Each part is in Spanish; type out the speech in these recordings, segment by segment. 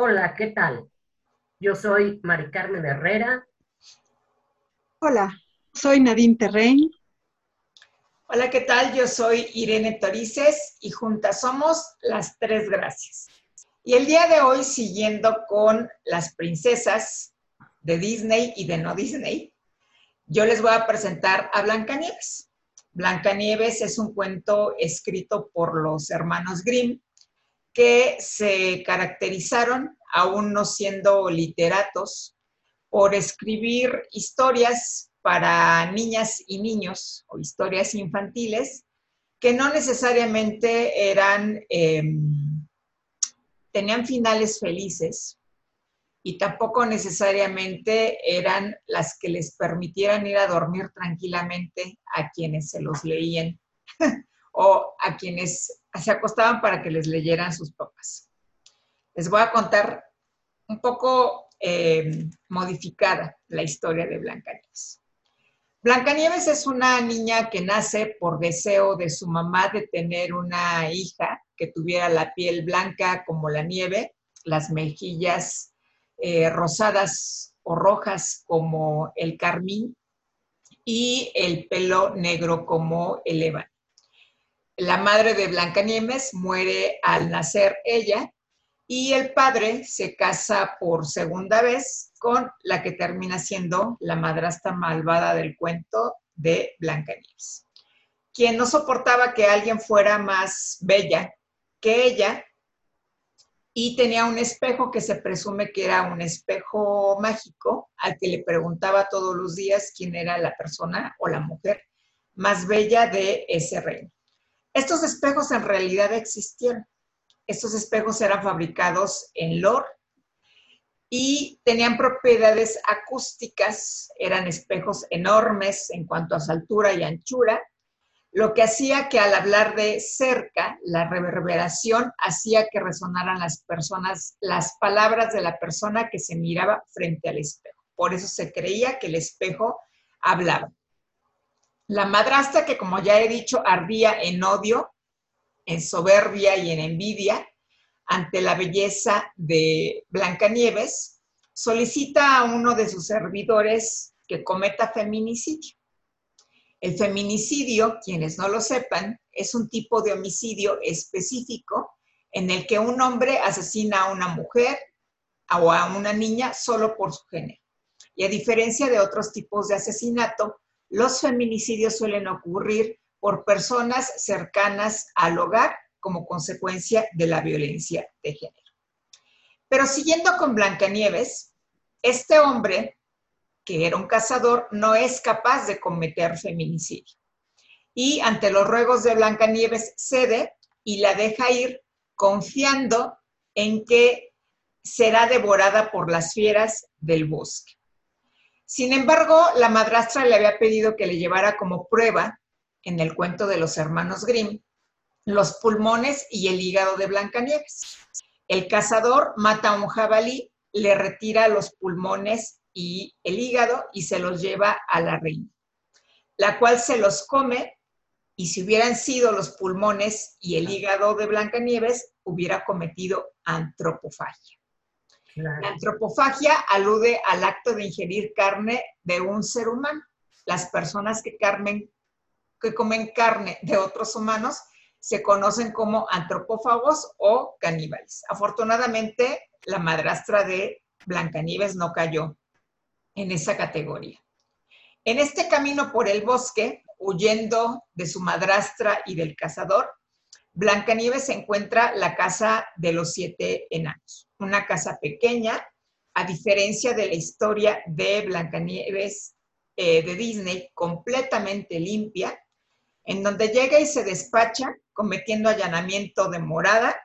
Hola, ¿qué tal? Yo soy Mari Carmen Herrera. Hola, soy Nadine Terrein. Hola, ¿qué tal? Yo soy Irene Torices y juntas somos las Tres Gracias. Y el día de hoy, siguiendo con las princesas de Disney y de no Disney, yo les voy a presentar a Blancanieves. Blancanieves es un cuento escrito por los hermanos Grimm que se caracterizaron, aún no siendo literatos, por escribir historias para niñas y niños o historias infantiles que no necesariamente eran, em, tenían finales felices y tampoco necesariamente eran las que les permitieran ir a dormir tranquilamente a quienes se los leían o a quienes se acostaban para que les leyeran sus papás. Les voy a contar un poco eh, modificada la historia de Blancanieves. Blancanieves es una niña que nace por deseo de su mamá de tener una hija que tuviera la piel blanca como la nieve, las mejillas eh, rosadas o rojas como el carmín y el pelo negro como el ébano la madre de Blancanieves muere al nacer ella y el padre se casa por segunda vez con la que termina siendo la madrastra malvada del cuento de Blancanieves, quien no soportaba que alguien fuera más bella que ella y tenía un espejo que se presume que era un espejo mágico al que le preguntaba todos los días quién era la persona o la mujer más bella de ese reino. Estos espejos en realidad existieron. Estos espejos eran fabricados en LOR y tenían propiedades acústicas, eran espejos enormes en cuanto a su altura y anchura, lo que hacía que al hablar de cerca, la reverberación hacía que resonaran las personas, las palabras de la persona que se miraba frente al espejo. Por eso se creía que el espejo hablaba. La madrastra, que como ya he dicho, ardía en odio, en soberbia y en envidia ante la belleza de Blancanieves, solicita a uno de sus servidores que cometa feminicidio. El feminicidio, quienes no lo sepan, es un tipo de homicidio específico en el que un hombre asesina a una mujer o a una niña solo por su género. Y a diferencia de otros tipos de asesinato, los feminicidios suelen ocurrir por personas cercanas al hogar como consecuencia de la violencia de género. Pero siguiendo con Blancanieves, este hombre, que era un cazador, no es capaz de cometer feminicidio. Y ante los ruegos de Blancanieves cede y la deja ir confiando en que será devorada por las fieras del bosque. Sin embargo, la madrastra le había pedido que le llevara como prueba, en el cuento de los hermanos Grimm, los pulmones y el hígado de Blancanieves. El cazador mata a un jabalí, le retira los pulmones y el hígado y se los lleva a la reina, la cual se los come y si hubieran sido los pulmones y el hígado de Blancanieves, hubiera cometido antropofagia. La antropofagia alude al acto de ingerir carne de un ser humano. Las personas que, comen carne de otros humanos se conocen como antropófagos o caníbales. Afortunadamente, la madrastra de Blancanieves no cayó en esa categoría. En este camino por el bosque, huyendo de su madrastra y del cazador, Blancanieves encuentra la casa de los siete enanos una casa pequeña, a diferencia de la historia de Blancanieves eh, de Disney, completamente limpia, en donde llega y se despacha cometiendo allanamiento de morada,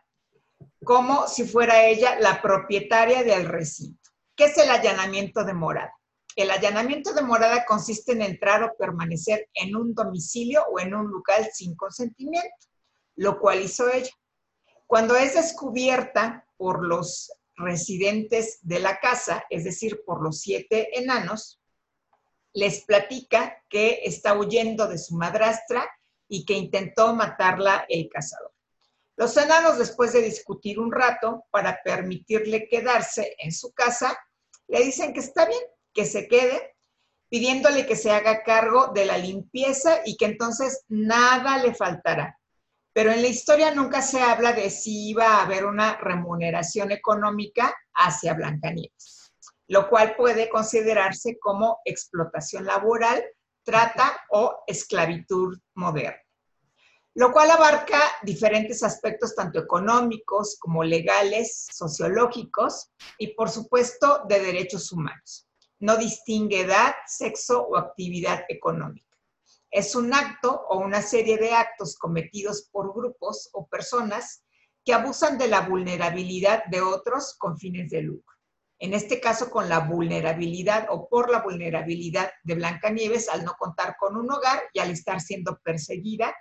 como si fuera ella la propietaria del recinto. ¿Qué es el allanamiento de morada? El allanamiento de morada consiste en entrar o permanecer en un domicilio o en un lugar sin consentimiento, lo cual hizo ella. Cuando es descubierta por los residentes de la casa, es decir, por los siete enanos, les platica que está huyendo de su madrastra y que intentó matarla el cazador. Los enanos, después de discutir un rato para permitirle quedarse en su casa, le dicen que está bien, que se quede, pidiéndole que se haga cargo de la limpieza y que entonces nada le faltará. Pero en la historia nunca se habla de si iba a haber una remuneración económica hacia Blancanieves, lo cual puede considerarse como explotación laboral, trata o esclavitud moderna lo cual abarca diferentes aspectos tanto económicos como legales, sociológicos y por supuesto de derechos humanos. No distingue edad, sexo o actividad económica. Es un acto o una serie de actos cometidos por grupos o personas que abusan de la vulnerabilidad de otros con fines de lucro. En este caso, con la vulnerabilidad o por la vulnerabilidad de Blancanieves al no contar con un hogar y al estar siendo perseguida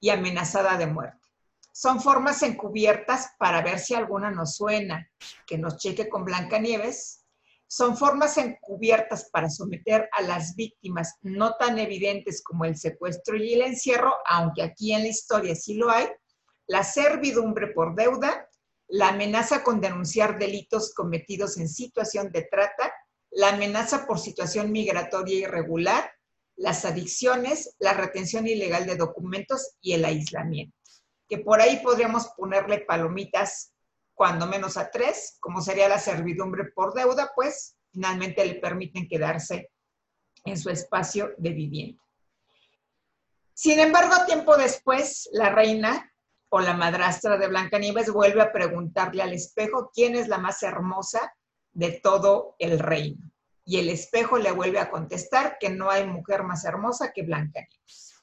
y amenazada de muerte. Son formas encubiertas para ver si alguna nos suena, que nos cheque con Blancanieves. Son formas encubiertas para someter a las víctimas no tan evidentes como el secuestro y el encierro, aunque aquí en la historia sí lo hay, la servidumbre por deuda, la amenaza con denunciar delitos cometidos en situación de trata, la amenaza por situación migratoria irregular, las adicciones, la retención ilegal de documentos y el aislamiento. Que por ahí podríamos ponerle palomitas cuando menos a tres, como sería la servidumbre por deuda, pues finalmente le permiten quedarse en su espacio de vivienda. Sin embargo, tiempo después, la reina o la madrastra de Blancanieves vuelve a preguntarle al espejo quién es la más hermosa de todo el reino y el espejo le vuelve a contestar que no hay mujer más hermosa que Blancanieves.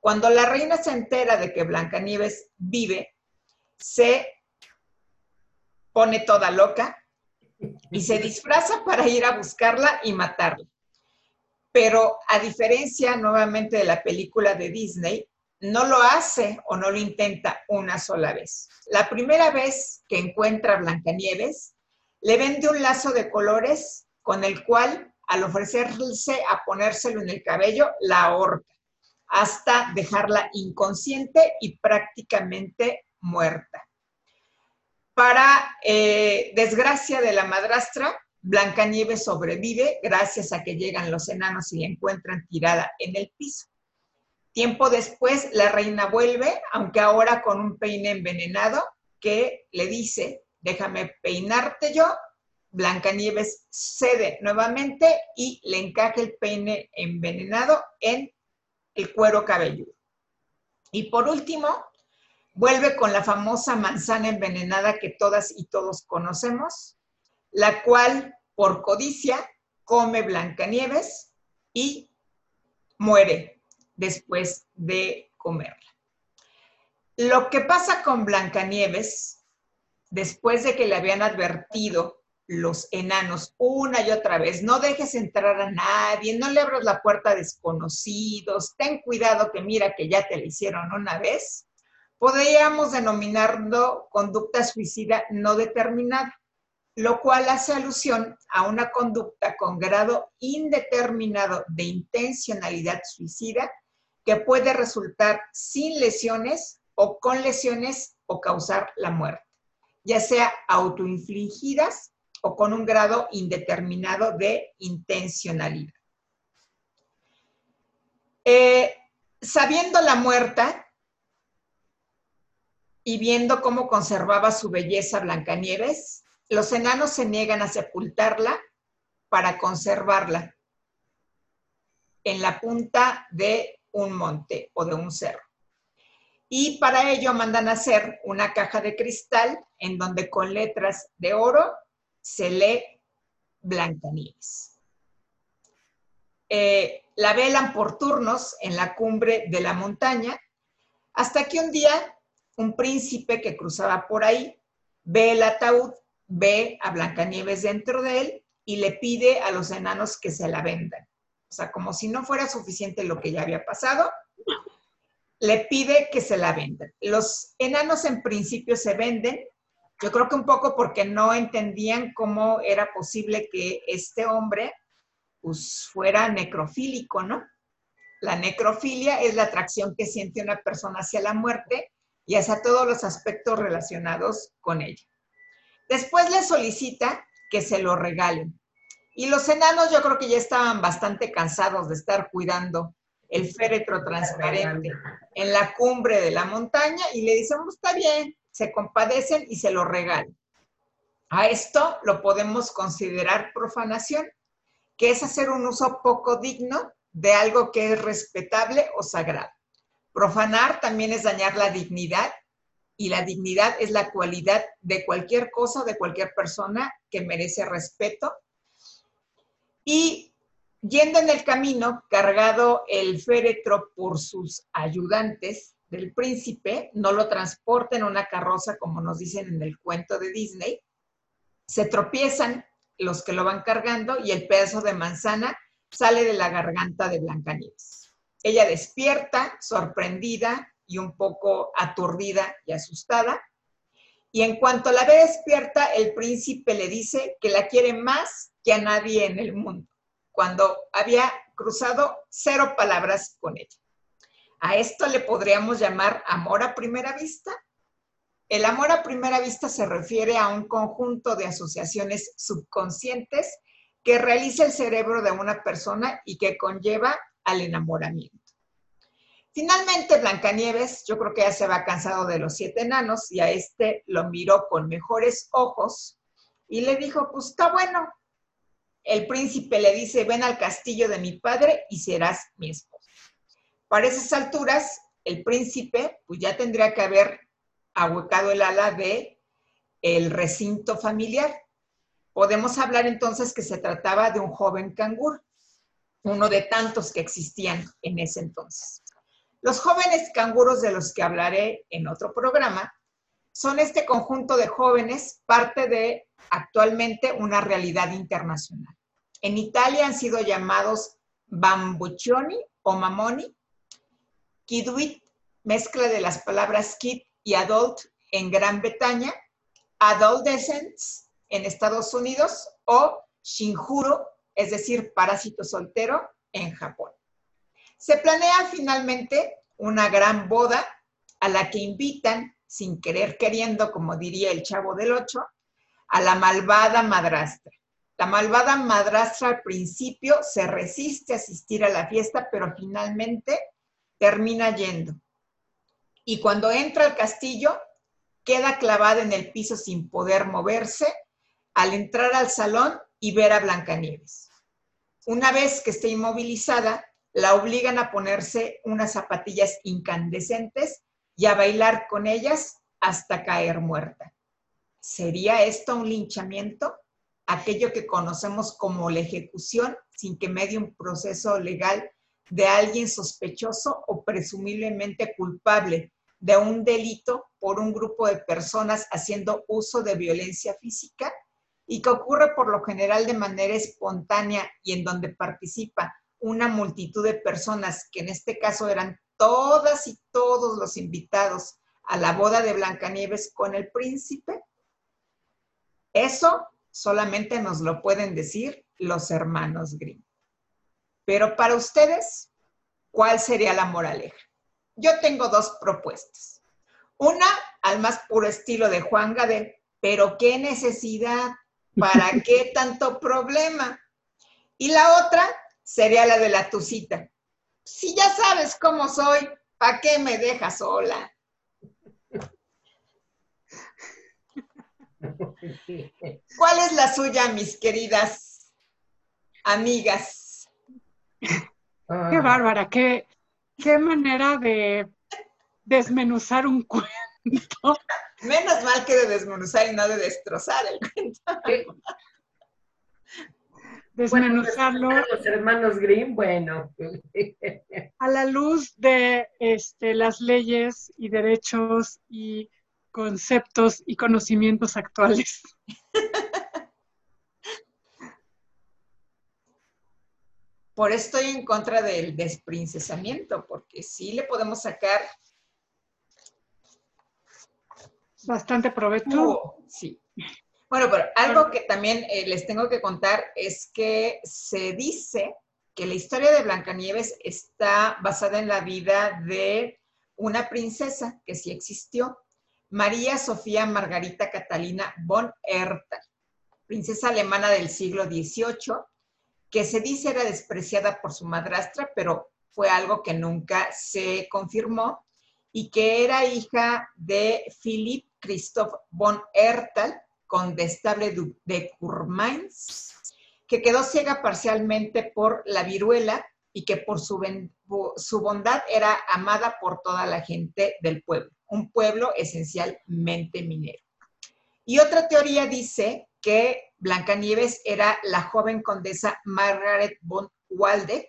Cuando la reina se entera de que Blancanieves vive, se pone toda loca y se disfraza para ir a buscarla y matarla. Pero a diferencia nuevamente de la película de Disney, no lo hace o no lo intenta una sola vez. La primera vez que encuentra a Blancanieves, le vende un lazo de colores con el cual, al ofrecerse a ponérselo en el cabello, la ahorca hasta dejarla inconsciente y prácticamente muerta. Para eh, desgracia de la madrastra, Blancanieves sobrevive gracias a que llegan los enanos y la encuentran tirada en el piso. Tiempo después, la reina vuelve, aunque ahora con un peine envenenado, que le dice, déjame peinarte yo Blancanieves cede nuevamente y le encaja el peine envenenado en el cuero cabelludo. Y por último, vuelve con la famosa manzana envenenada que todas y todos conocemos, la cual por codicia come Blancanieves y muere después de comerla. Lo que pasa con Blancanieves, después de que le habían advertido los enanos una y otra vez. No dejes entrar a nadie, no le abras la puerta a desconocidos, ten cuidado que mira que ya te la hicieron una vez. Podríamos denominarlo conducta suicida no determinada, lo cual hace alusión a una conducta con grado indeterminado de intencionalidad suicida que puede resultar sin lesiones o con lesiones o causar la muerte, ya sea autoinfligidas o con un grado indeterminado de intencionalidad. Eh, sabiendo la muerta y viendo cómo conservaba su belleza Blancanieves, los enanos se niegan a sepultarla para conservarla en la punta de un monte o de un cerro. Y para ello mandan hacer una caja de cristal en donde con letras de oro se lee Blancanieves. Eh, la velan por turnos en la cumbre de la montaña, hasta que un día un príncipe que cruzaba por ahí ve el ataúd, ve a Blancanieves dentro de él y le pide a los enanos que se la vendan. O sea, como si no fuera suficiente lo que ya había pasado, le pide que se la vendan. Los enanos en principio se venden, yo creo que un poco porque no entendían cómo era posible que este hombre pues, fuera necrofílico, ¿no? La necrofilia es la atracción que siente una persona hacia la muerte y hacia todos los aspectos relacionados con ella. Después le solicita que se lo regalen. Y los enanos yo creo que ya estaban bastante cansados de estar cuidando el féretro transparente en la cumbre de la montaña y le dicen, pues, está bien, se compadecen y se lo regalan. A esto lo podemos considerar profanación, que es hacer un uso poco digno de algo que es respetable o sagrado. Profanar también es dañar la dignidad y la dignidad es la cualidad de cualquier cosa, de cualquier persona que merece respeto. Y yendo en el camino, cargado el féretro por sus ayudantes del príncipe, no lo transporta en una carroza como nos dicen en el cuento de Disney, se tropiezan los que lo van cargando y el pedazo de manzana sale de la garganta de Blancanieves. Ella despierta, sorprendida y un poco aturdida y asustada. Y en cuanto la ve despierta, el príncipe le dice que la quiere más que a nadie en el mundo, cuando había cruzado cero palabras con ella. A esto le podríamos llamar amor a primera vista el amor a primera vista se refiere a un conjunto de asociaciones subconscientes que realiza el cerebro de una persona y que conlleva al enamoramiento. Finalmente, Blancanieves, yo creo que ya se va cansado de los siete enanos y a este lo miró con mejores ojos y le dijo, pues está bueno. El príncipe le dice, ven al castillo de mi padre y serás mi esposa. Para esas alturas, el príncipe pues ya tendría que haber ahuecado el ala de el recinto familiar. Podemos hablar entonces que se trataba de un joven canguro, uno de tantos que existían en ese entonces. Los jóvenes canguros de los que hablaré en otro programa son este conjunto de jóvenes parte de actualmente una realidad internacional. En Italia han sido llamados bambuccioni o mamoni, kiduit, mezcla de las palabras kid y Adult en Gran Bretaña, Adolescents en Estados Unidos o Shinjuro, es decir, parásito soltero en Japón. Se planea finalmente una gran boda a la que invitan, sin querer queriendo, como diría el chavo del 8, a la malvada madrastra. La malvada madrastra al principio se resiste a asistir a la fiesta, pero finalmente termina yendo y cuando entra al castillo queda clavada en el piso sin poder moverse al entrar al salón y ver a Blancanieves. Una vez que esté inmovilizada, la obligan a ponerse unas zapatillas incandescentes y a bailar con ellas hasta caer muerta. ¿Sería esto un linchamiento? Aquello que conocemos como la ejecución sin que medie un proceso legal de alguien sospechoso o presumiblemente culpable de un delito por un grupo de personas haciendo uso de violencia física y que ocurre por lo general de manera espontánea y en donde participa una multitud de personas, que en este caso eran todas y todos los invitados a la boda de Blancanieves con el príncipe, eso solamente nos lo pueden decir los hermanos Grimm. Pero para ustedes, ¿cuál sería la moraleja? Yo tengo dos propuestas. Una, al más puro estilo de Juan Gade, pero qué necesidad, ¿para qué tanto problema? Y la otra sería la de la tucita. Si ya sabes cómo soy, ¿para qué me dejas sola? ¿Cuál es la suya, mis queridas amigas? Qué bárbara, qué, qué manera de desmenuzar un cuento. Menos mal que de desmenuzar y no de destrozar el cuento. Desmenuzarlo. los hermanos Grimm, bueno. A la luz de este, las leyes y derechos y conceptos y conocimientos actuales. Por eso estoy en contra del desprincesamiento, porque sí le podemos sacar bastante provecho. sí. Bueno, pero algo que también eh, les tengo que contar es que se dice que la historia de Blancanieves está basada en la vida de una princesa que sí existió, María Sofía Margarita Catalina von Erthal, princesa alemana del siglo XVIII, que se dice era despreciada por su madrastra, pero fue algo que nunca se confirmó, y que era hija de Philipp Christoph von Erthal, condestable de Curmains, que quedó ciega parcialmente por la viruela y que por su, su bondad era amada por toda la gente del pueblo, un pueblo esencialmente minero. Y otra teoría dice que Blancanieves era la joven condesa Margaret von Waldeck,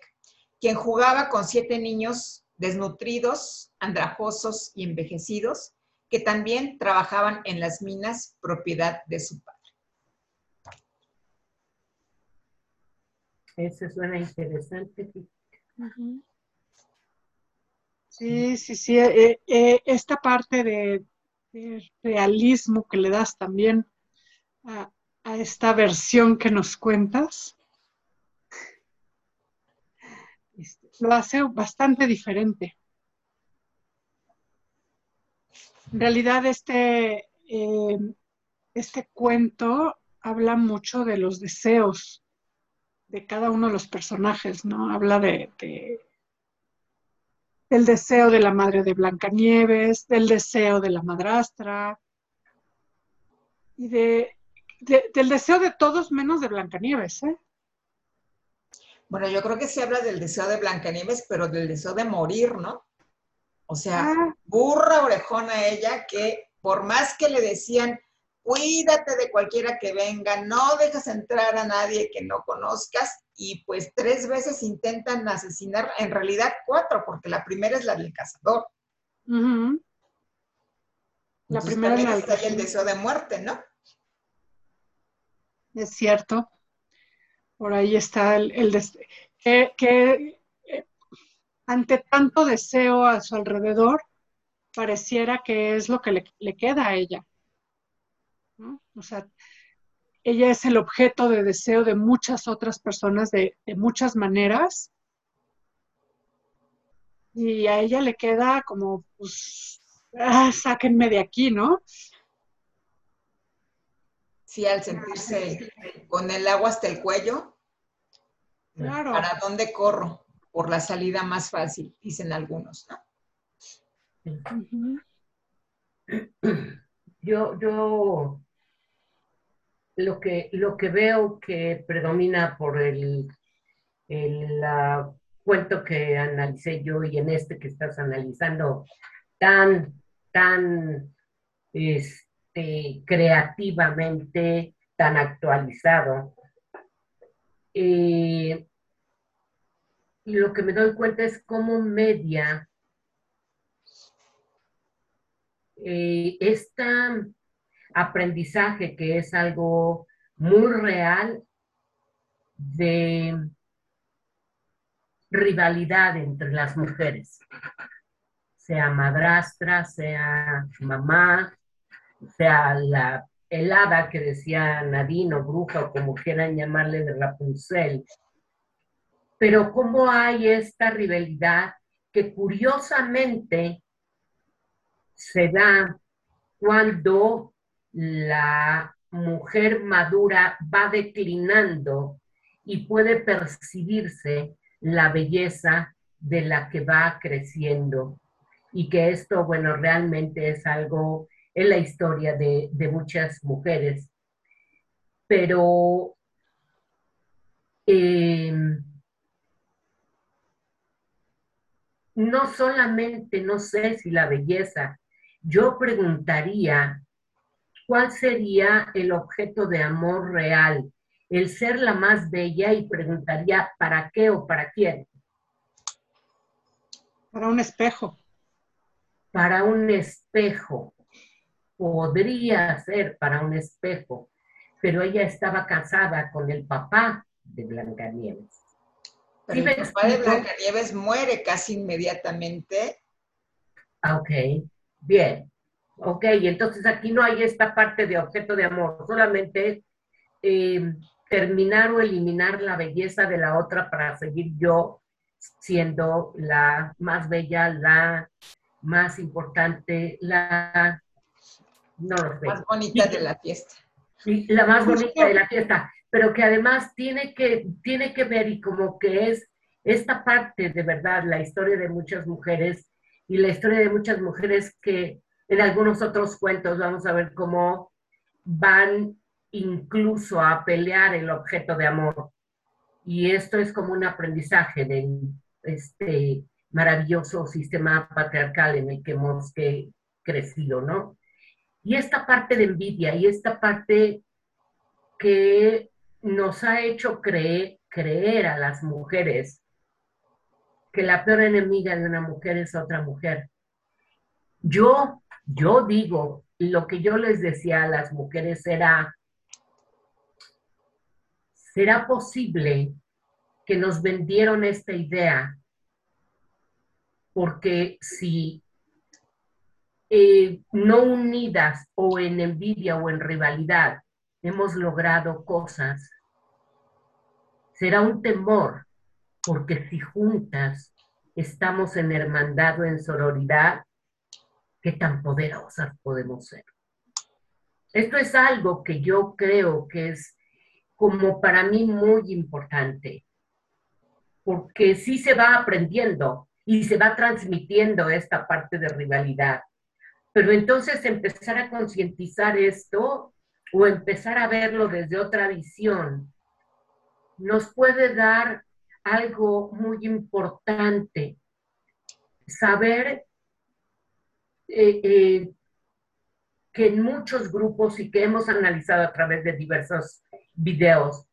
quien jugaba con siete niños desnutridos, andrajosos y envejecidos, que también trabajaban en las minas propiedad de su padre. Eso suena interesante. Sí, sí, sí. Eh, eh, esta parte de, realismo que le das también a, esta versión que nos cuentas, este, lo hace bastante diferente. En realidad, este, eh, este cuento habla mucho de los deseos de cada uno de los personajes, ¿no? Habla de, del deseo de la madre de Blancanieves, del deseo de la madrastra y de, del deseo de todos menos de Blancanieves, ¿eh? Bueno, yo creo que se habla del deseo de Blancanieves, pero del deseo de morir, ¿no? O sea, ah. burra orejona ella que por más que le decían, cuídate de cualquiera que venga, no dejas entrar a nadie que no conozcas y pues tres veces intentan asesinar, en realidad cuatro, porque la primera es la del cazador. La primera es la el deseo de muerte, ¿no? Es cierto. Por ahí está el, deseo. Que, ante tanto deseo a su alrededor, pareciera que es lo que le, le queda a ella. O sea, ella es el objeto de deseo de muchas otras personas de, muchas maneras. Y a ella le queda como, pues, ah, sáquenme de aquí, ¿no? Sí, al sentirse con el agua hasta el cuello. Claro. ¿Para dónde corro? Por la salida más fácil, dicen algunos, ¿no? Yo, yo lo que, lo que veo que predomina por el, el cuento que analicé yo y en este que estás analizando tan, tan este, creativamente, tan actualizado. Eh, y lo que me doy cuenta es cómo media esta aprendizaje, que es algo muy real de rivalidad entre las mujeres, sea madrastra, sea mamá, sea la helada que decía Nadine o bruja o como quieran llamarle de Rapunzel. Pero cómo hay esta rivalidad que curiosamente se da cuando la mujer madura va declinando y puede percibirse la belleza de la que va creciendo. Y que esto, bueno, realmente es algo en la historia de, muchas mujeres. Pero em, no solamente, no sé si la belleza, yo preguntaría ¿cuál sería el objeto de amor real? El ser la más bella y preguntaría, ¿para qué o para quién? Para un espejo. Para un espejo. Podría ser para un espejo, pero ella estaba casada con el papá de Blancanieves. Pero el papá de Blancanieves muere casi inmediatamente. Ah, ok, bien. Ok, entonces aquí no hay esta parte de objeto de amor, solamente eh, terminar o eliminar la belleza de la otra para seguir yo siendo la más bella, la más importante, la, no lo sé. Más bonita de la fiesta. La más bonita de la fiesta, pero que además tiene que, tiene que ver y como que es esta parte de verdad, la historia de muchas mujeres y la historia de muchas mujeres que en algunos otros cuentos vamos a ver cómo van incluso a pelear el objeto de amor. Y esto es como un aprendizaje de este maravilloso sistema patriarcal en el que hemos crecido, ¿no? Y esta parte de envidia y esta parte que nos ha hecho creer, creer a las mujeres que la peor enemiga de una mujer es otra mujer. Yo, yo digo, lo que yo les decía a las mujeres era, ¿será posible que nos vendieron esta idea? Porque si eh, no unidas o en envidia o en rivalidad hemos logrado cosas, será un temor porque si juntas estamos en hermandad o en sororidad, qué tan poderosas podemos ser. Esto es algo que yo creo que es como para mí muy importante, porque sí se va aprendiendo y se va transmitiendo esta parte de rivalidad. Pero entonces empezar a concientizar esto o empezar a verlo desde otra visión nos puede dar algo muy importante, saber eh, eh, que en muchos grupos y que hemos analizado a través de diversos videos,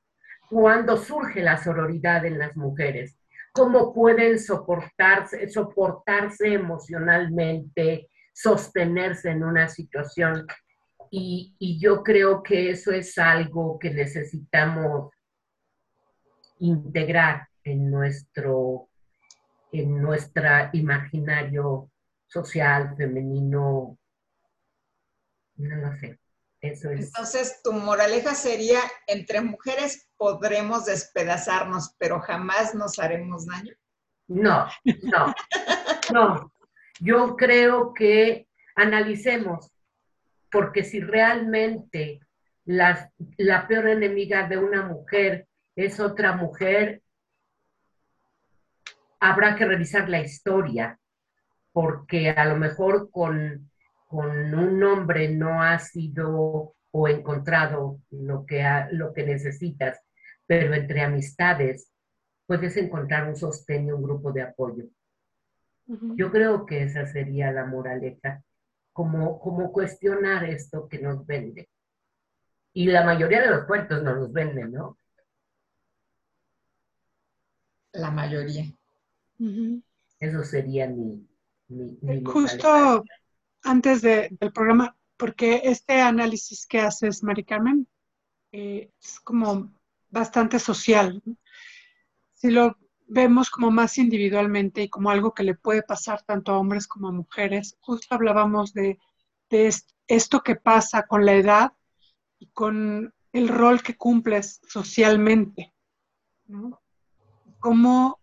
cuando surge la sororidad en las mujeres, cómo pueden soportarse, soportarse emocionalmente, sostenerse en una situación. y yo creo que eso es algo que necesitamos integrar en nuestro, en nuestra imaginario social, femenino, no lo sé. Eso es. Entonces, tu moraleja sería, entre mujeres podremos despedazarnos, pero jamás nos haremos daño. No, no, no. Yo creo que analicemos, porque si realmente la peor enemiga de una mujer es otra mujer, habrá que revisar la historia, porque a lo mejor con, un hombre no ha sido o encontrado lo que, lo que necesitas, pero entre amistades puedes encontrar un sostén y un grupo de apoyo. Yo creo que esa sería la moraleja, como, como cuestionar esto que nos vende. Y la mayoría de los cuentos nos los venden, ¿no? La mayoría. Eso sería mi... Justo antes del programa, porque este análisis que haces, Mari Carmen, eh, es como bastante social. Si lo vemos como más individualmente y como algo que le puede pasar tanto a hombres como a mujeres, justo hablábamos de, de esto que pasa con la edad y con el rol que cumples socialmente. ¿no? Cómo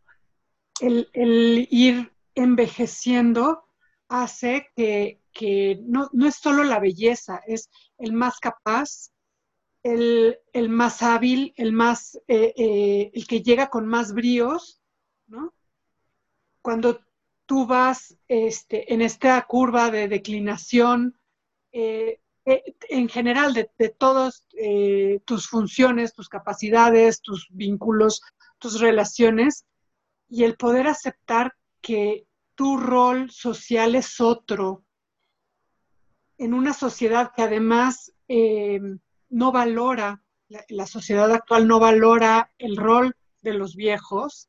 el, ir envejeciendo hace que, no, es solo la belleza, es el más capaz, el, más hábil, el más, eh, eh, el que llega con más bríos, ¿no? Cuando tú vas este, en esta curva de declinación, eh, en general de, de todas tus funciones, tus capacidades, tus vínculos, tus relaciones, y el poder aceptar que tu rol social es otro. En una sociedad que además eh, no valora, la, sociedad actual no valora el rol de los viejos,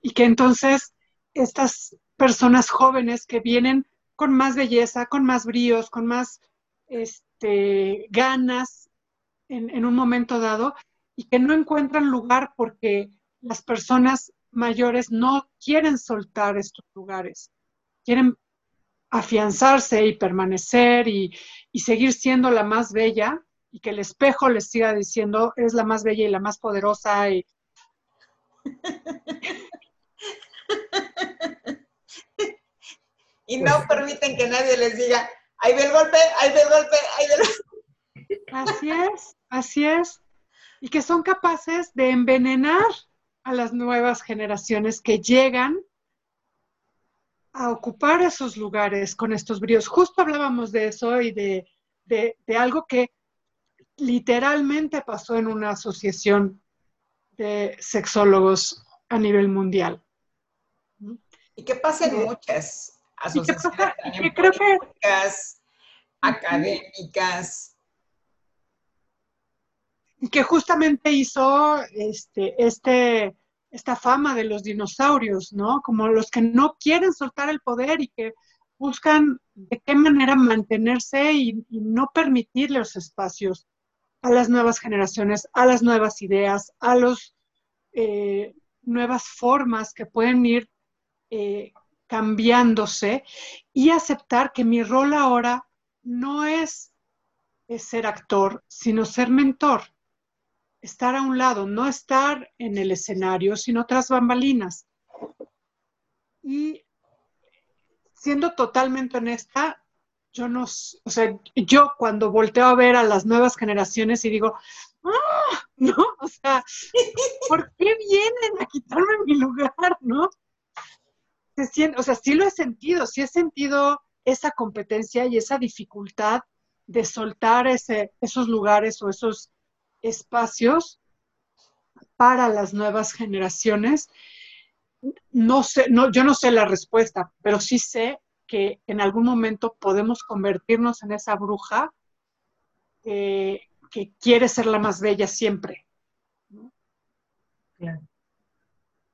y que entonces estas personas jóvenes que vienen con más belleza, con más bríos, con más este, ganas en, en un momento dado, y que no encuentran lugar porque las personas mayores no quieren soltar estos lugares, quieren afianzarse y permanecer y, seguir siendo la más bella y que el espejo les siga diciendo es la más bella y la más poderosa y y no permiten que nadie les diga, ahí ve el golpe, ahí ve el golpe, ahí ve el golpe. Así es, así es. Y que son capaces de envenenar a las nuevas generaciones que llegan a ocupar esos lugares con estos bríos. Justo hablábamos de eso y de, algo que literalmente pasó en una asociación de sexólogos a nivel mundial. Y que pasa en muchas asociaciones académicas. Y que justamente hizo este, este, esta fama de los dinosaurios, ¿no? Como los que no quieren soltar el poder y que buscan de qué manera mantenerse y, no permitirle los espacios a las nuevas generaciones, a las nuevas ideas, a las eh, nuevas formas que pueden ir eh, cambiándose y aceptar que mi rol ahora no es ser actor, sino ser mentor estar a un lado, no estar en el escenario, sino tras bambalinas. Y siendo totalmente honesta, yo no, o sea, yo cuando volteo a ver a las nuevas generaciones y digo, ¡ah! ¿no? O sea, ¿por qué vienen a quitarme mi lugar, no? Se o sea, sí lo he sentido, sí he sentido esa competencia y esa dificultad de soltar ese, esos lugares o esos espacios para las nuevas generaciones? No sé, no, yo no sé la respuesta, pero sí sé que en algún momento podemos convertirnos en esa bruja que quiere ser la más bella siempre.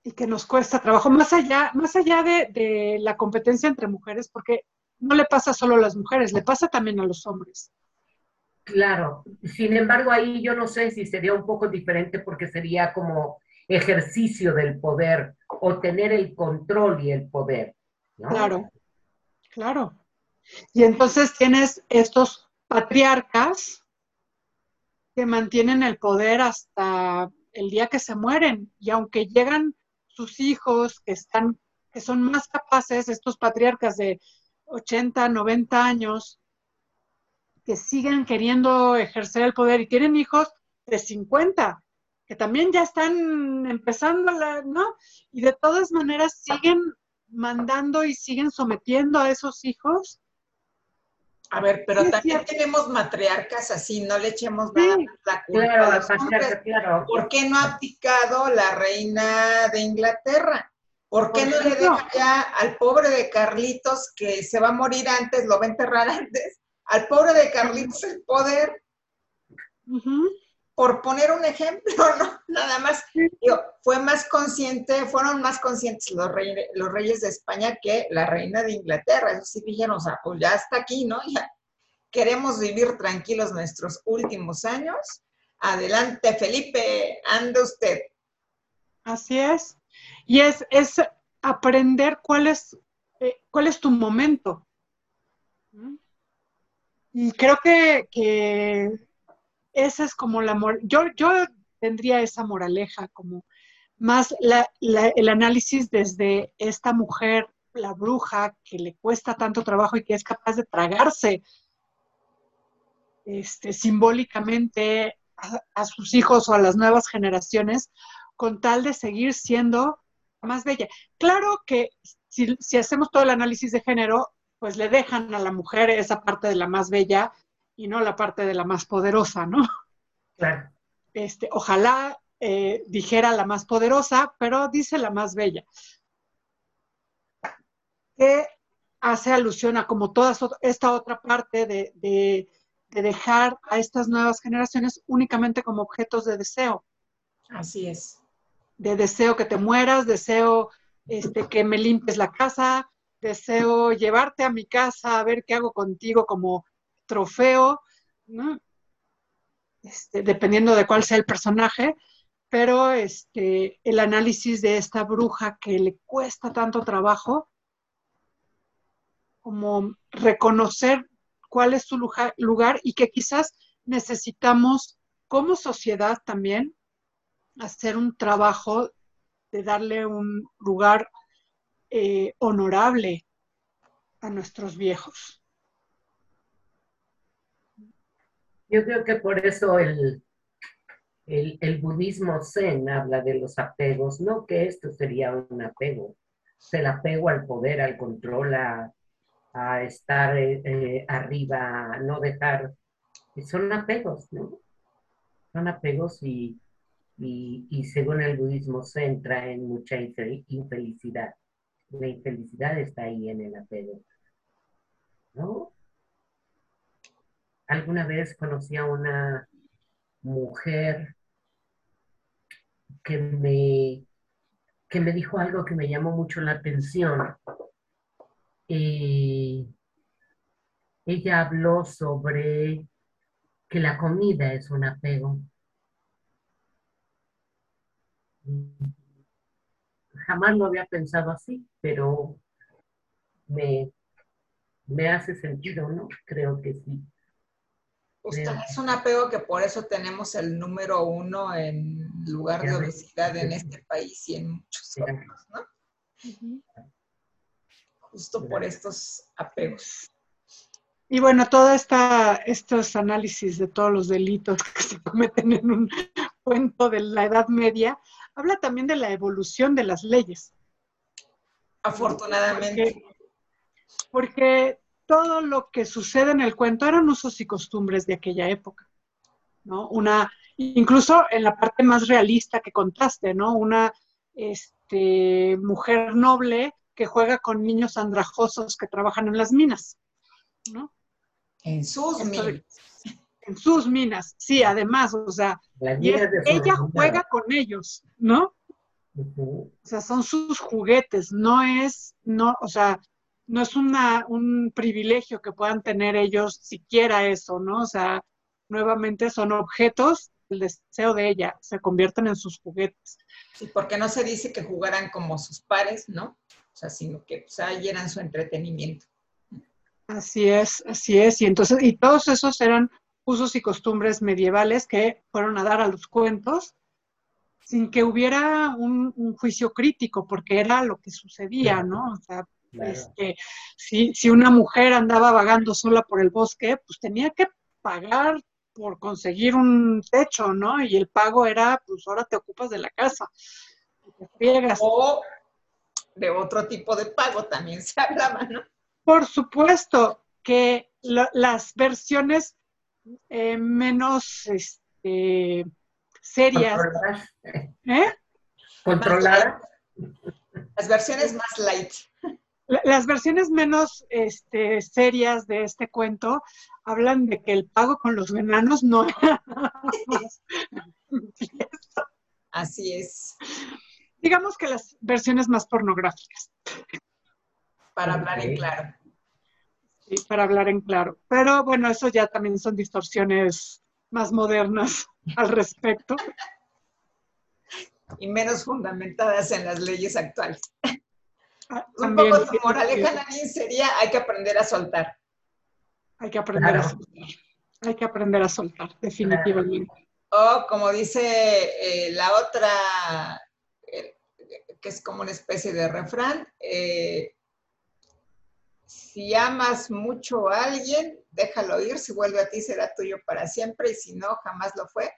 Y que nos cuesta trabajo, más allá, más allá de, de la competencia entre mujeres, porque no le pasa solo a las mujeres, le pasa también a los hombres. Claro, sin embargo ahí yo no sé si sería un poco diferente porque sería como ejercicio del poder o tener el control y el poder. Claro, claro. Y entonces tienes estos patriarcas que mantienen el poder hasta el día que se mueren y aunque llegan sus hijos que están que son más capaces estos patriarcas de 80, 90 años que siguen queriendo ejercer el poder y tienen hijos de 50, que también ya están empezando, la, ¿no? Y de todas maneras siguen mandando y siguen sometiendo a esos hijos. A ver, pero también tenemos matriarcas así, no le echemos nada la culpa claro, ¿Por qué no ha abdicado la reina de Inglaterra? ¿Por qué no le deja ya al pobre de Carlitos que se va a morir antes, lo va a enterrar antes? Al pobre de Carlitos el poder, por poner un ejemplo, ¿no? Nada más, fue más consciente, fueron más conscientes los, los reyes de España que la reina de Inglaterra. Eso sí dijeron, o sea, pues ya está aquí, ¿no? Ya queremos vivir tranquilos nuestros últimos años. Adelante, Felipe, ande usted. Así es. Y es, es aprender cuál es, eh, cuál es tu momento. Y creo que, que esa es como la... Yo, yo tendría esa moraleja, como más el análisis desde esta mujer, la bruja, que le cuesta tanto trabajo y que es capaz de tragarse este, simbólicamente a, sus hijos o a las nuevas generaciones con tal de seguir siendo más bella. Claro que si, si hacemos todo el análisis de género, pues le dejan a la mujer esa parte de la más bella y no la parte de la más poderosa, ¿no? Claro. Este, ojalá eh, dijera la más poderosa, pero dice la más bella. Que hace alusión a como toda esta otra parte de, de, dejar a estas nuevas generaciones únicamente como objetos de deseo. Así es. De deseo que te mueras, deseo este, que me limpies la casa, deseo llevarte a mi casa a ver qué hago contigo como trofeo, este, dependiendo de cuál sea el personaje, pero este, el análisis de esta bruja que le cuesta tanto trabajo, como reconocer cuál es su lugar y que quizás necesitamos como sociedad también hacer un trabajo de darle un lugar eh, honorable a nuestros viejos. Yo creo que por eso el, el, budismo zen habla de los apegos, no que esto sería un apego, el apego al poder, al control, a, estar eh, eh, arriba, a no dejar, son apegos, ¿no? Son apegos y, y, según el budismo zen traen mucha infelicidad. La infelicidad está ahí en el apego, ¿no? Alguna vez conocí a una mujer que me, que me dijo algo que me llamó mucho la atención. Eh, ella habló sobre que la comida es un apego. Jamás lo había pensado así, pero me, me hace sentido, ¿no? Creo que sí. Usted es un apego que por eso tenemos el número uno en lugar de obesidad en este país y en muchos otros, ¿no? Justo por estos apegos. Y bueno, todos estos análisis de todos los delitos que se cometen en un cuento de la Edad Media, habla también de la evolución de las leyes. Afortunadamente. porque todo lo que sucede en el cuento eran usos y costumbres de aquella época, ¿no? Una, incluso en la parte más realista que contaste, ¿no? Una este, mujer noble que juega con niños andrajosos que trabajan en las minas, ¿no? En sus minas. En sus minas, sí, además, o sea, ella juega con ellos, ¿no? O sea, son sus juguetes, no es, no, o sea, no es una, un privilegio que puedan tener ellos siquiera eso, ¿no? O sea, nuevamente son objetos, el deseo de ella, se convierten en sus juguetes. Sí, porque no se dice que jugaran como sus pares, ¿no? O sea, sino que pues, ahí eran su entretenimiento. Así es, así es. Y entonces, y todos esos eran usos y costumbres medievales que fueron a dar a los cuentos sin que hubiera un, un juicio crítico, porque era lo que sucedía, ¿no? O sea, este, si, si una mujer andaba vagando sola por el bosque, pues tenía que pagar por conseguir un techo, ¿no? Y el pago era, pues ahora te ocupas de la casa. O de otro tipo de pago también se hablaba, ¿no? Por supuesto que las versiones eh, menos este, serias. ¿Eh? Controladas. Las versiones más light. Las versiones menos este, serias de este cuento hablan de que el pago con los enanos no Así es. Digamos que las versiones más pornográficas. Para hablar en claro. Sí, para hablar en claro. Pero bueno, eso ya también son distorsiones más modernas al respecto. Y menos fundamentadas en las leyes actuales. Ah, un poco tu moraleja, también sería, hay que aprender a soltar. Hay que aprender a soltar. Hay que aprender a soltar, definitivamente. O como dice eh, la otra, eh, que es como una especie de refrán, eh, si amas mucho a alguien, déjalo ir, si vuelve a ti será tuyo para siempre y si no, jamás lo fue.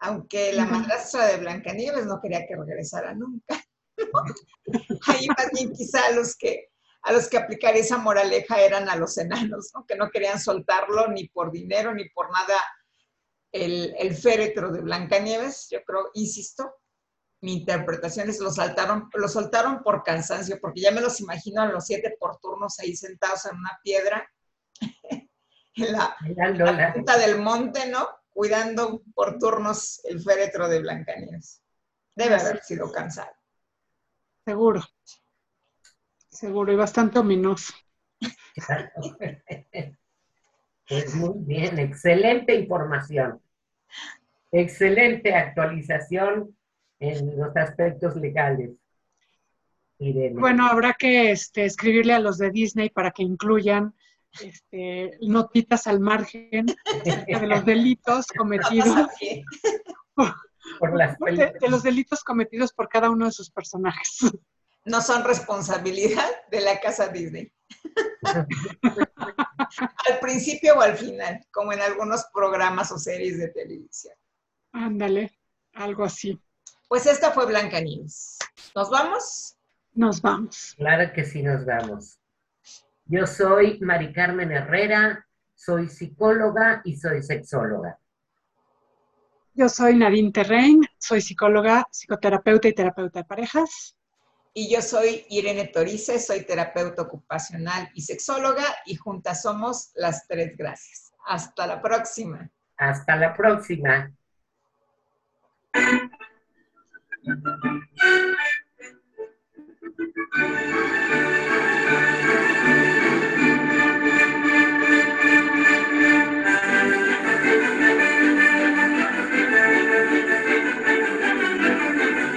Aunque la madrastra de Blancanieves no quería que regresara nunca. Ahí más bien quizá a los que a los que aplicar esa moraleja eran a los enanos, que no querían soltarlo ni por dinero ni por nada el, féretro de Blancanieves. Yo creo, insisto, mi interpretación es lo, saltaron, lo soltaron por cansancio, porque ya me los imagino a los siete por turnos ahí sentados en una piedra, en la, la punta del monte, ¿no? Cuidando por turnos el féretro de Blancanieves. Debe haber sido cansado. Seguro. Seguro y bastante ominoso. Pues muy bien, excelente información. Excelente actualización en los aspectos legales. Bueno, habrá que este, escribirle a los de Disney para que incluyan este, notitas al margen de los delitos cometidos por las de, los delitos cometidos por cada uno de sus personajes. no son responsabilidad de la casa Disney. al principio o al final, como en algunos programas o series de televisión. Ándale, algo así. Pues esta fue Blanca Nieves. ¿Nos vamos? Nos vamos. Claro que sí, nos vamos. Yo soy Mari Carmen Herrera, soy psicóloga y soy sexóloga. Yo soy Nadine Terrein, soy psicóloga, psicoterapeuta y terapeuta de parejas. Y yo soy Irene Torice, soy terapeuta ocupacional y sexóloga y juntas somos las tres gracias. Hasta la próxima. Hasta la próxima. Thank you.